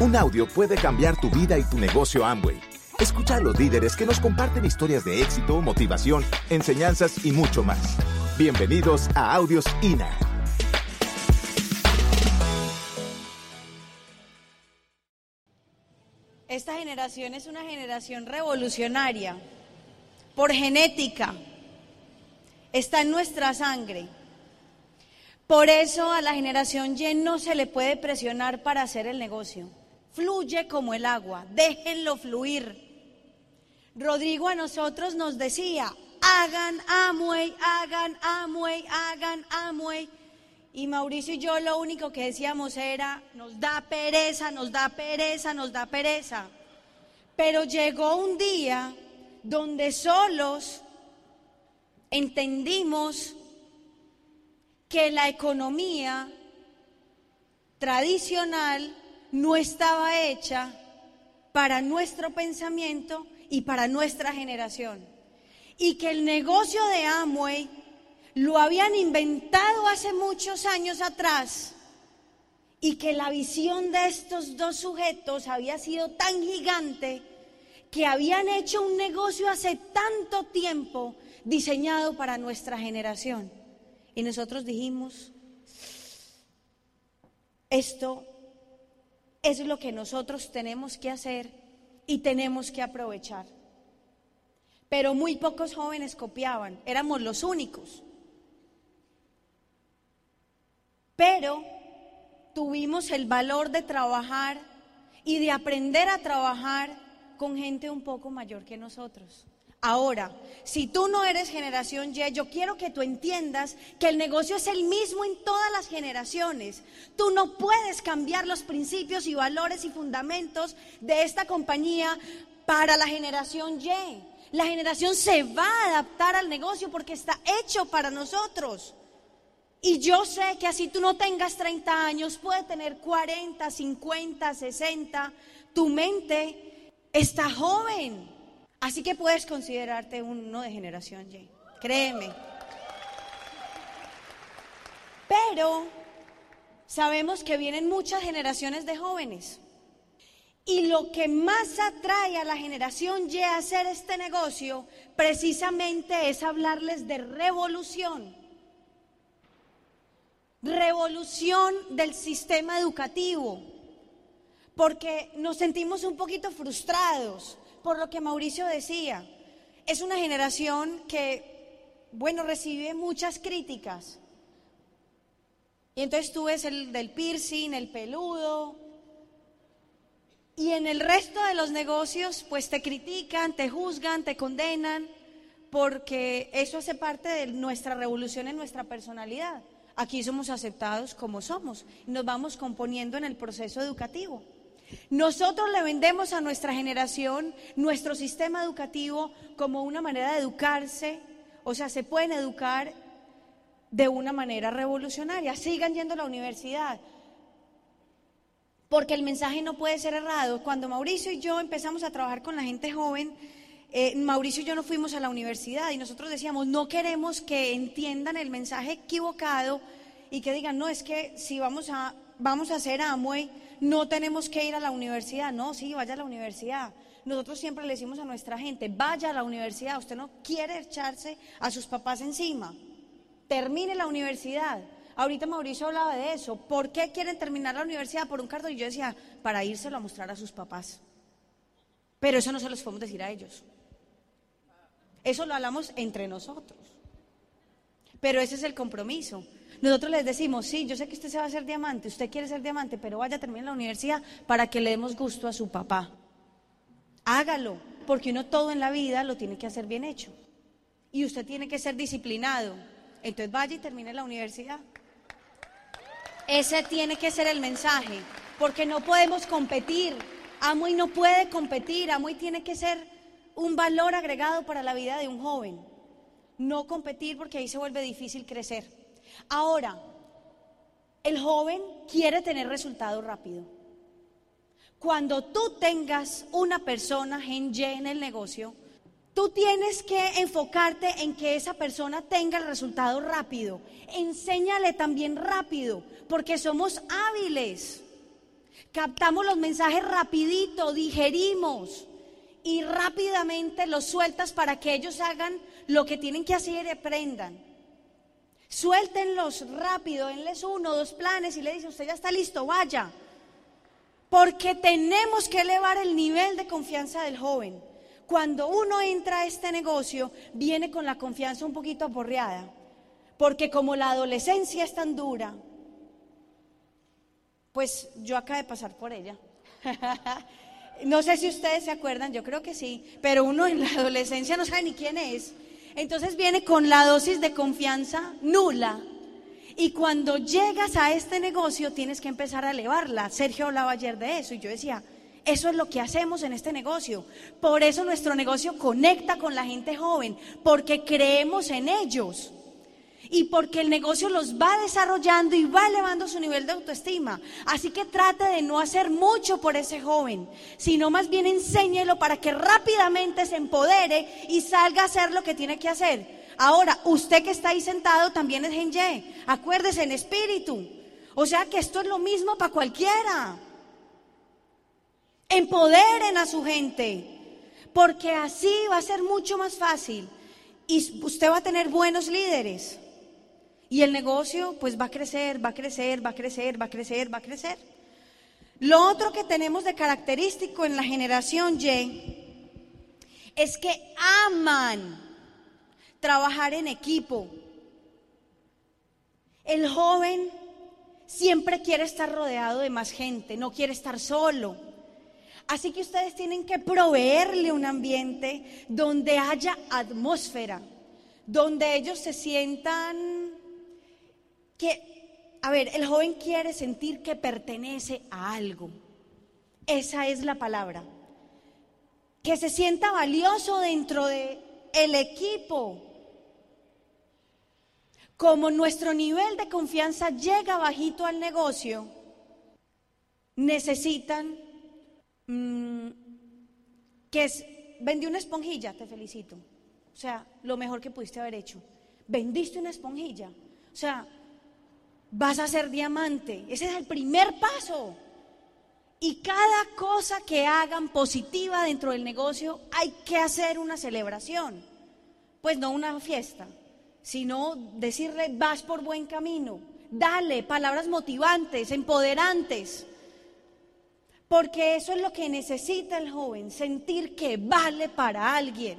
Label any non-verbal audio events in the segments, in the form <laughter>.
Un audio puede cambiar tu vida y tu negocio Amway. Escucha a los líderes que nos comparten historias de éxito, motivación, enseñanzas y mucho más. Bienvenidos a Audios INA. Esta generación es una generación revolucionaria por genética. Está en nuestra sangre. Por eso a la generación Y no se le puede presionar para hacer el negocio. Fluye como el agua, déjenlo fluir. Rodrigo a nosotros nos decía, hagan Amway, hagan Amway, hagan Amway. Y Mauricio y yo lo único que decíamos era, nos da pereza, nos da pereza, nos da pereza. Pero llegó un día donde solos entendimos que la economía tradicional no estaba hecha para nuestro pensamiento y para nuestra generación. Y que el negocio de Amway lo habían inventado hace muchos años atrás y que la visión de estos dos sujetos había sido tan gigante que habían hecho un negocio hace tanto tiempo diseñado para nuestra generación. Y nosotros dijimos, esto es lo que nosotros tenemos que hacer y tenemos que aprovechar. Pero muy pocos jóvenes copiaban, éramos los únicos. Pero tuvimos el valor de trabajar y de aprender a trabajar con gente un poco mayor que nosotros. Ahora, si tú no eres generación Y, yo quiero que tú entiendas que el negocio es el mismo en todas las generaciones. Tú no puedes cambiar los principios y valores y fundamentos de esta compañía para la generación Y. La generación se va a adaptar al negocio porque está hecho para nosotros. Y yo sé que así tú no tengas 30 años, puede tener 40, 50, 60, tu mente está joven. Así que puedes considerarte uno de generación Y. Créeme. Pero sabemos que vienen muchas generaciones de jóvenes. Y lo que más atrae a la generación Y a hacer este negocio precisamente es hablarles de revolución. Revolución del sistema educativo. Porque nos sentimos un poquito frustrados por lo que Mauricio decía. Es una generación que, bueno, recibe muchas críticas. Y entonces tú ves el del piercing, el peludo. Y en el resto de los negocios, pues te critican, te juzgan, te condenan, porque eso hace parte de nuestra revolución en nuestra personalidad. Aquí somos aceptados como somos y nos vamos componiendo en el proceso educativo. Nosotros le vendemos a nuestra generación nuestro sistema educativo como una manera de educarse, o sea, se pueden educar de una manera revolucionaria, sigan yendo a la universidad, porque el mensaje no puede ser errado. Cuando Mauricio y yo empezamos a trabajar con la gente joven, eh, Mauricio y yo no fuimos a la universidad y nosotros decíamos, no queremos que entiendan el mensaje equivocado y que digan, no, es que si vamos a, vamos a hacer Amway, no tenemos que ir a la universidad. No, sí, vaya a la universidad. Nosotros siempre le decimos a nuestra gente, vaya a la universidad. Usted no quiere echarse a sus papás encima. Termine la universidad. Ahorita Mauricio hablaba de eso. ¿Por qué quieren terminar la universidad por un cartón? Y yo decía, para írselo a mostrar a sus papás. Pero eso no se los podemos decir a ellos. Eso lo hablamos entre nosotros. Pero ese es el compromiso. Nosotros les decimos, sí, yo sé que usted se va a hacer diamante, usted quiere ser diamante, pero vaya a terminar la universidad para que le demos gusto a su papá. Hágalo, porque uno todo en la vida lo tiene que hacer bien hecho. Y usted tiene que ser disciplinado. Entonces vaya y termine la universidad. Ese tiene que ser el mensaje, porque no podemos competir. Amo y no puede competir, amo y tiene que ser un valor agregado para la vida de un joven. No competir porque ahí se vuelve difícil crecer. Ahora, el joven quiere tener resultado rápido. Cuando tú tengas una persona gen Y en el negocio, tú tienes que enfocarte en que esa persona tenga el resultado rápido. Enséñale también rápido, porque somos hábiles. Captamos los mensajes rapidito, digerimos y rápidamente los sueltas para que ellos hagan lo que tienen que hacer y aprendan. Suéltenlos rápido, denles uno, dos planes y le dicen, usted ya está listo, vaya. Porque tenemos que elevar el nivel de confianza del joven. Cuando uno entra a este negocio, viene con la confianza un poquito aporreada. Porque como la adolescencia es tan dura, pues yo acabo de pasar por ella. <laughs> no sé si ustedes se acuerdan, yo creo que sí, pero uno en la adolescencia no sabe ni quién es. Entonces viene con la dosis de confianza nula. Y cuando llegas a este negocio tienes que empezar a elevarla. Sergio hablaba ayer de eso y yo decía, eso es lo que hacemos en este negocio. Por eso nuestro negocio conecta con la gente joven, porque creemos en ellos y porque el negocio los va desarrollando y va elevando su nivel de autoestima. Así que trate de no hacer mucho por ese joven, sino más bien enséñelo para que rápidamente se empodere y salga a hacer lo que tiene que hacer. Ahora, usted que está ahí sentado también es Genye, acuérdese en espíritu. O sea que esto es lo mismo para cualquiera. Empoderen a su gente, porque así va a ser mucho más fácil y usted va a tener buenos líderes. Y el negocio pues va a crecer, va a crecer, va a crecer, va a crecer, va a crecer. Lo otro que tenemos de característico en la generación Y es que aman trabajar en equipo. El joven siempre quiere estar rodeado de más gente, no quiere estar solo. Así que ustedes tienen que proveerle un ambiente donde haya atmósfera, donde ellos se sientan que, a ver, el joven quiere sentir que pertenece a algo. Esa es la palabra. Que se sienta valioso dentro de el equipo. Como nuestro nivel de confianza llega bajito al negocio, necesitan mm, que es, vendí una esponjilla, te felicito. O sea, lo mejor que pudiste haber hecho. Vendiste una esponjilla. O sea, vas a ser diamante. Ese es el primer paso. Y cada cosa que hagan positiva dentro del negocio hay que hacer una celebración. Pues no una fiesta, sino decirle vas por buen camino. Dale palabras motivantes, empoderantes. Porque eso es lo que necesita el joven, sentir que vale para alguien.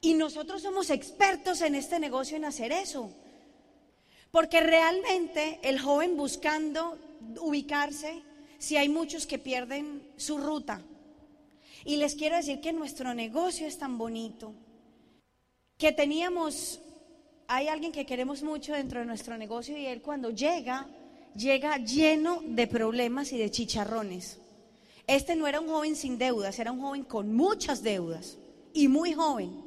Y nosotros somos expertos en este negocio en hacer eso. Porque realmente el joven buscando ubicarse, si hay muchos que pierden su ruta. Y les quiero decir que nuestro negocio es tan bonito, que teníamos, hay alguien que queremos mucho dentro de nuestro negocio y él cuando llega, llega lleno de problemas y de chicharrones. Este no era un joven sin deudas, era un joven con muchas deudas y muy joven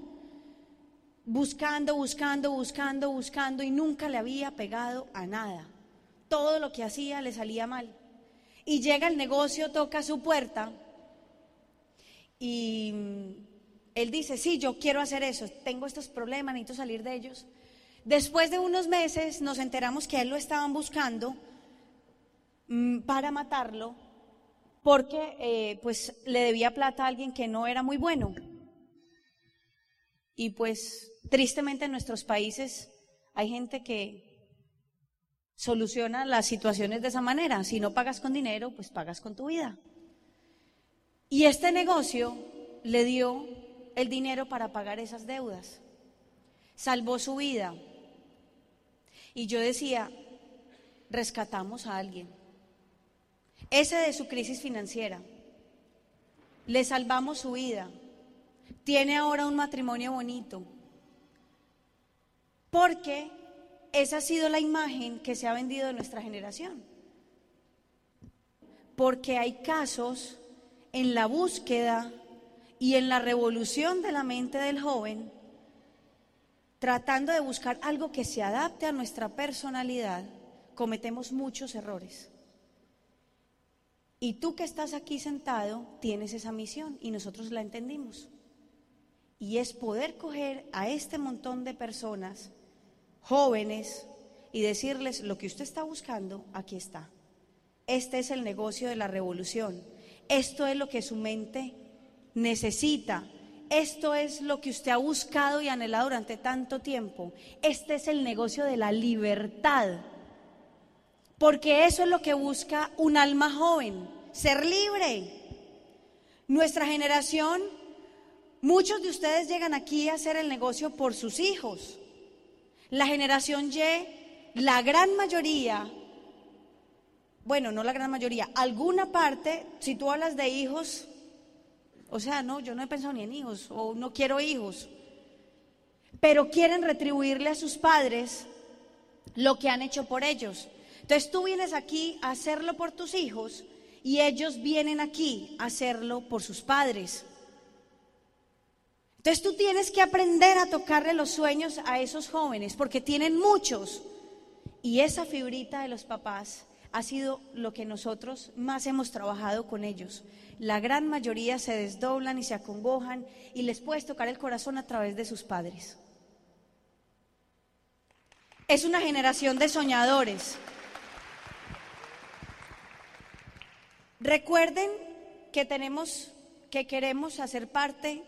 buscando, buscando, buscando, buscando y nunca le había pegado a nada. Todo lo que hacía le salía mal. Y llega el negocio, toca su puerta y él dice, sí, yo quiero hacer eso, tengo estos problemas, necesito salir de ellos. Después de unos meses nos enteramos que él lo estaban buscando mm, para matarlo porque eh, pues le debía plata a alguien que no era muy bueno. Y pues tristemente en nuestros países hay gente que soluciona las situaciones de esa manera. Si no pagas con dinero, pues pagas con tu vida. Y este negocio le dio el dinero para pagar esas deudas. Salvó su vida. Y yo decía, rescatamos a alguien. Ese de su crisis financiera. Le salvamos su vida tiene ahora un matrimonio bonito. Porque esa ha sido la imagen que se ha vendido de nuestra generación. Porque hay casos en la búsqueda y en la revolución de la mente del joven, tratando de buscar algo que se adapte a nuestra personalidad, cometemos muchos errores. Y tú que estás aquí sentado tienes esa misión y nosotros la entendimos y es poder coger a este montón de personas jóvenes y decirles lo que usted está buscando, aquí está. este es el negocio de la revolución. Esto es lo que su mente necesita. Esto es lo que usted ha buscado y anhelado durante tanto tiempo. Este es el negocio de la libertad. Porque eso es lo que busca un alma joven, ser libre. Nuestra generación, muchos de ustedes llegan aquí a hacer el negocio por sus hijos. La generación Y, la gran mayoría bueno, no la gran mayoría, alguna parte, si tú hablas de hijos, o sea, no, yo no he pensado ni en hijos, o no quiero hijos, pero quieren retribuirle a sus padres lo que han hecho por ellos. Entonces tú vienes aquí a hacerlo por tus hijos y ellos vienen aquí a hacerlo por sus padres. Entonces tú tienes que aprender a tocarle los sueños a esos jóvenes porque tienen muchos. Y esa fibrita de los papás ha sido lo que nosotros más hemos trabajado con ellos. La gran mayoría se desdoblan y se acongojan y les puedes tocar el corazón a través de sus padres. Es una generación de soñadores. Recuerden que tenemos que queremos hacer parte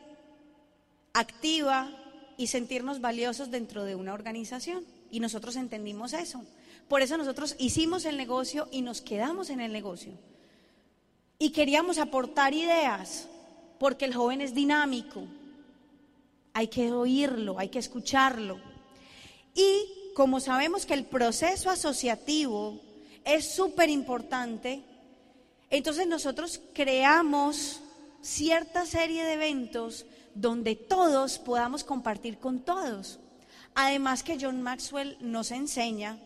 activa y sentirnos valiosos dentro de una organización y nosotros entendimos eso. Por eso nosotros hicimos el negocio y nos quedamos en el negocio. Y queríamos aportar ideas, porque el joven es dinámico. Hay que oírlo, hay que escucharlo. Y como sabemos que el proceso asociativo es súper importante, entonces nosotros creamos cierta serie de eventos donde todos podamos compartir con todos. Además que John Maxwell nos enseña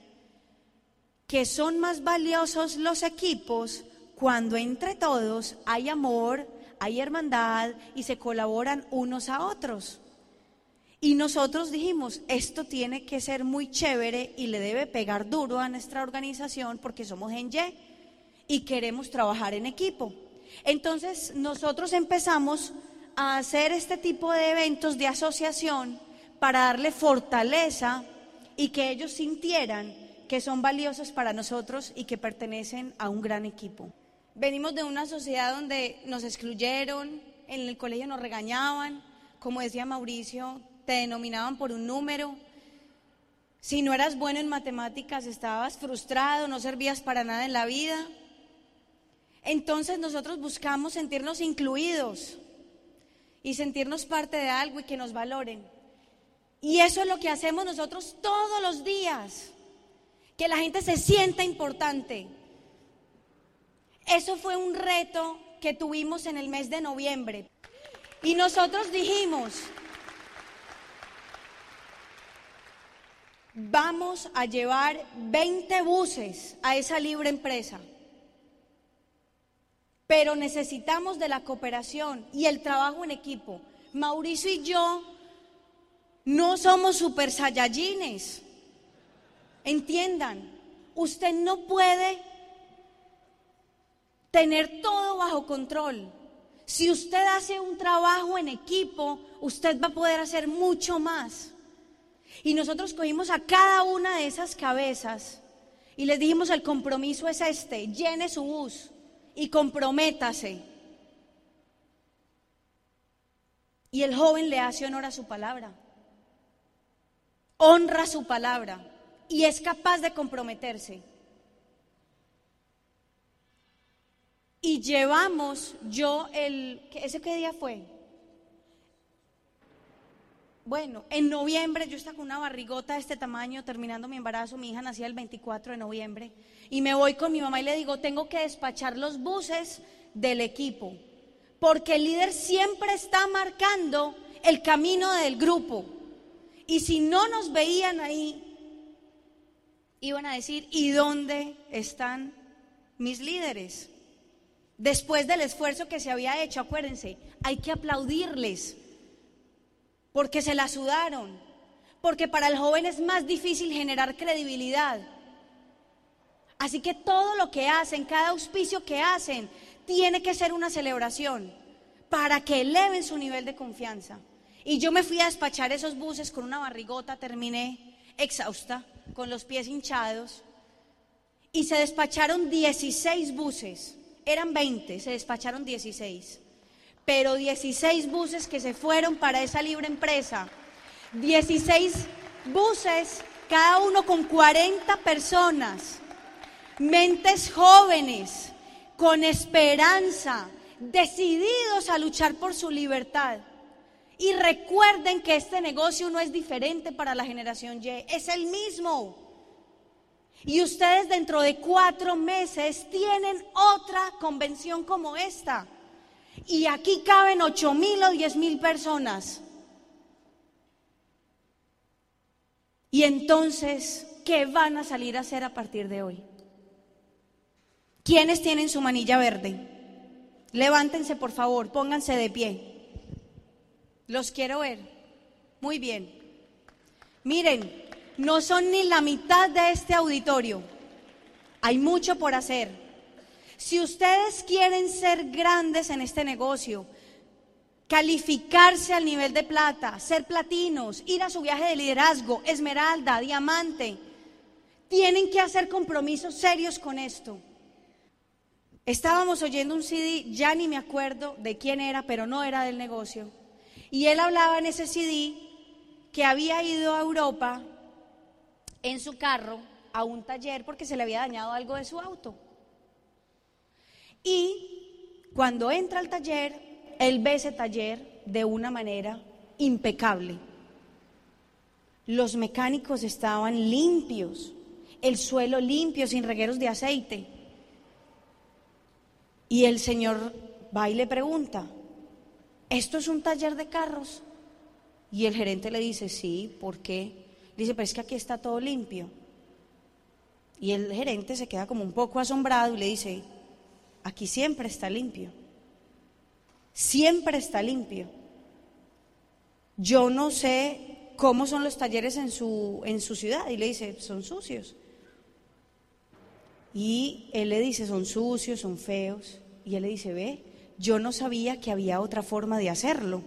que son más valiosos los equipos cuando entre todos hay amor, hay hermandad y se colaboran unos a otros. Y nosotros dijimos, esto tiene que ser muy chévere y le debe pegar duro a nuestra organización porque somos en Y y queremos trabajar en equipo. Entonces nosotros empezamos a hacer este tipo de eventos de asociación para darle fortaleza y que ellos sintieran que son valiosos para nosotros y que pertenecen a un gran equipo. Venimos de una sociedad donde nos excluyeron, en el colegio nos regañaban, como decía Mauricio, te denominaban por un número. Si no eras bueno en matemáticas, estabas frustrado, no servías para nada en la vida. Entonces nosotros buscamos sentirnos incluidos y sentirnos parte de algo y que nos valoren. Y eso es lo que hacemos nosotros todos los días que la gente se sienta importante. Eso fue un reto que tuvimos en el mes de noviembre. Y nosotros dijimos, vamos a llevar 20 buses a esa libre empresa. Pero necesitamos de la cooperación y el trabajo en equipo. Mauricio y yo no somos super sayayines. Entiendan, usted no puede tener todo bajo control. Si usted hace un trabajo en equipo, usted va a poder hacer mucho más. Y nosotros cogimos a cada una de esas cabezas y les dijimos el compromiso es este, llene su bus y comprométase. Y el joven le hace honor a su palabra, honra su palabra y es capaz de comprometerse. Y llevamos yo el, ¿ese qué día fue? Bueno, en noviembre yo estaba con una barrigota de este tamaño terminando mi embarazo, mi hija nacía el 24 de noviembre, y me voy con mi mamá y le digo, tengo que despachar los buses del equipo, porque el líder siempre está marcando el camino del grupo. Y si no nos veían ahí, iban a decir, ¿y dónde están mis líderes? Después del esfuerzo que se había hecho, acuérdense, hay que aplaudirles, porque se la sudaron, porque para el joven es más difícil generar credibilidad. Así que todo lo que hacen, cada auspicio que hacen, tiene que ser una celebración para que eleven su nivel de confianza. Y yo me fui a despachar esos buses con una barrigota, terminé exhausta, con los pies hinchados. y se despacharon 16 buses. Eran 20, se despacharon 16. Pero 16 buses que se fueron para esa libre empresa. 16 buses, cada uno con 40 personas. Mentes jóvenes, con esperanza, decididos a luchar por su libertad. Y recuerden que este negocio no es diferente para la generación Y, es el mismo. Y ustedes dentro de cuatro meses tienen otra convención como esta. Y aquí caben ocho mil o diez mil personas. Y entonces, ¿qué van a salir a hacer a partir de hoy? ¿Quiénes tienen su manilla verde? Levántense, por favor, pónganse de pie. Los quiero ver. Muy bien. Miren, no son ni la mitad de este auditorio. Hay mucho por hacer. Si ustedes quieren ser grandes en este negocio, calificarse al nivel de plata, ser platinos, ir a su viaje de liderazgo, esmeralda, diamante, tienen que hacer compromisos serios con esto. Estábamos oyendo un CD, ya ni me acuerdo de quién era, pero no era del negocio. Y él hablaba en ese CD que había ido a Europa en su carro a un taller porque se le había dañado algo de su auto. Y cuando entra al taller, él ve ese taller de una manera impecable. Los mecánicos estaban limpios, el suelo limpio, sin regueros de aceite. Y el señor va y le pregunta, ¿esto es un taller de carros? Y el gerente le dice, sí, ¿por qué? Dice, pero es que aquí está todo limpio. Y el gerente se queda como un poco asombrado y le dice, aquí siempre está limpio. Siempre está limpio. Yo no sé cómo son los talleres en su, en su ciudad. Y le dice, son sucios. Y él le dice, son sucios, son feos. Y él le dice, ve, yo no sabía que había otra forma de hacerlo.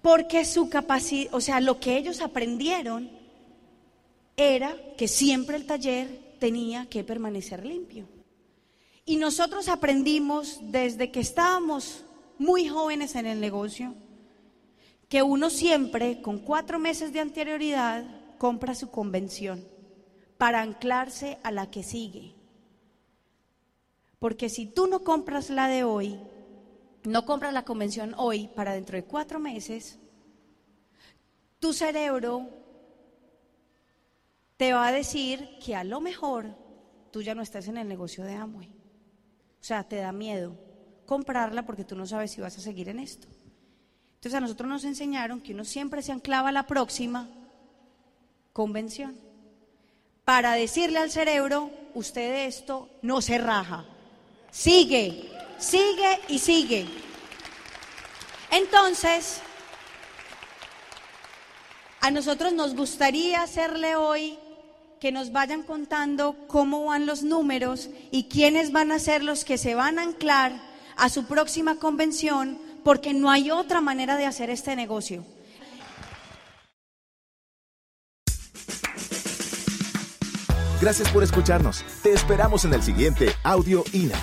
Porque su capacidad, o sea, lo que ellos aprendieron era que siempre el taller tenía que permanecer limpio. Y nosotros aprendimos desde que estábamos muy jóvenes en el negocio que uno siempre, con cuatro meses de anterioridad, compra su convención para anclarse a la que sigue. Porque si tú no compras la de hoy, no compras la convención hoy para dentro de cuatro meses, tu cerebro te va a decir que a lo mejor tú ya no estás en el negocio de Amway. O sea, te da miedo comprarla porque tú no sabes si vas a seguir en esto. Entonces a nosotros nos enseñaron que uno siempre se anclaba a la próxima convención para decirle al cerebro, usted de esto no se raja, sigue, sigue y sigue. Entonces, a nosotros nos gustaría hacerle hoy que nos vayan contando cómo van los números y quiénes van a ser los que se van a anclar a su próxima convención, porque no hay otra manera de hacer este negocio. Gracias por escucharnos. Te esperamos en el siguiente Audio INA.